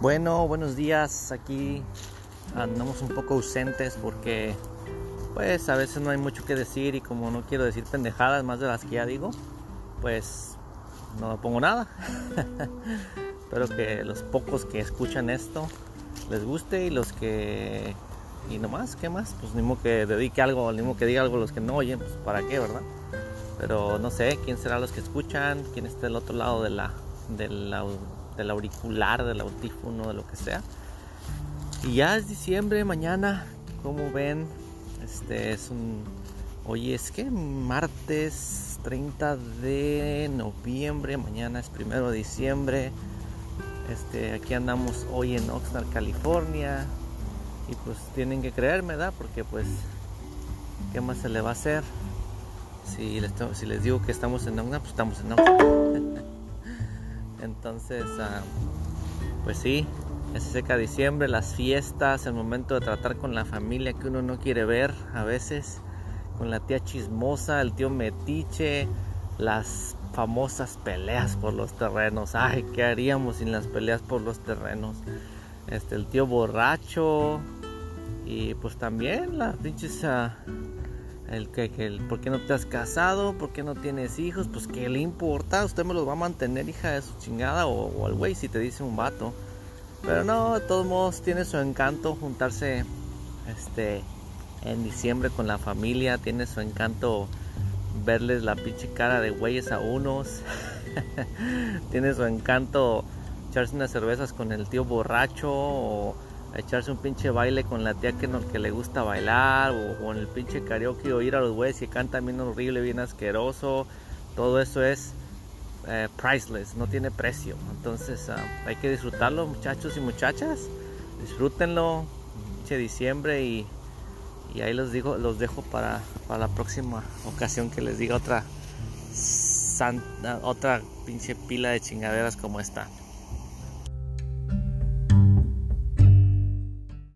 Bueno, buenos días. Aquí andamos un poco ausentes porque pues a veces no hay mucho que decir y como no quiero decir pendejadas más de las que ya digo, pues no pongo nada. Espero que los pocos que escuchan esto les guste y los que y nomás, ¿qué más? Pues ni que dedique algo, ni modo que diga algo los que no oyen, pues para qué, ¿verdad? Pero no sé quién será los que escuchan, quién está del otro lado de la, del, del auricular, del audífono, de lo que sea. Y ya es diciembre, mañana, como ven, este es un. Hoy es que martes 30 de noviembre, mañana es primero de diciembre. Este, aquí andamos hoy en Oxnard, California. Y pues tienen que creerme, ¿verdad? Porque pues, ¿qué más se le va a hacer? Si les, si les digo que estamos en Oxnard, pues estamos en Oxnard. Entonces, uh, pues sí, es seca diciembre, las fiestas, el momento de tratar con la familia que uno no quiere ver a veces, con la tía chismosa, el tío metiche, las famosas peleas por los terrenos. Ay, ¿qué haríamos sin las peleas por los terrenos? Este, el tío borracho y pues también las pinches uh, el que, el, ¿por qué no te has casado? ¿Por qué no tienes hijos? Pues qué le importa, usted me los va a mantener hija de su chingada o, o al güey si te dice un vato. Pero no, de todos modos tiene su encanto juntarse este en diciembre con la familia, tiene su encanto verles la pinche cara de güeyes a unos. tiene su encanto echarse unas cervezas con el tío borracho o echarse un pinche baile con la tía que, no, que le gusta bailar o, en el pinche karaoke o ir a los güeyes que cantan bien horrible, bien asqueroso. Todo eso es eh, priceless, no tiene precio. Entonces uh, hay que disfrutarlo muchachos y muchachas. Disfrútenlo, pinche diciembre y, y ahí los, digo, los dejo para, para la próxima ocasión que les diga otra, otra pinche pila de chingaderas como esta.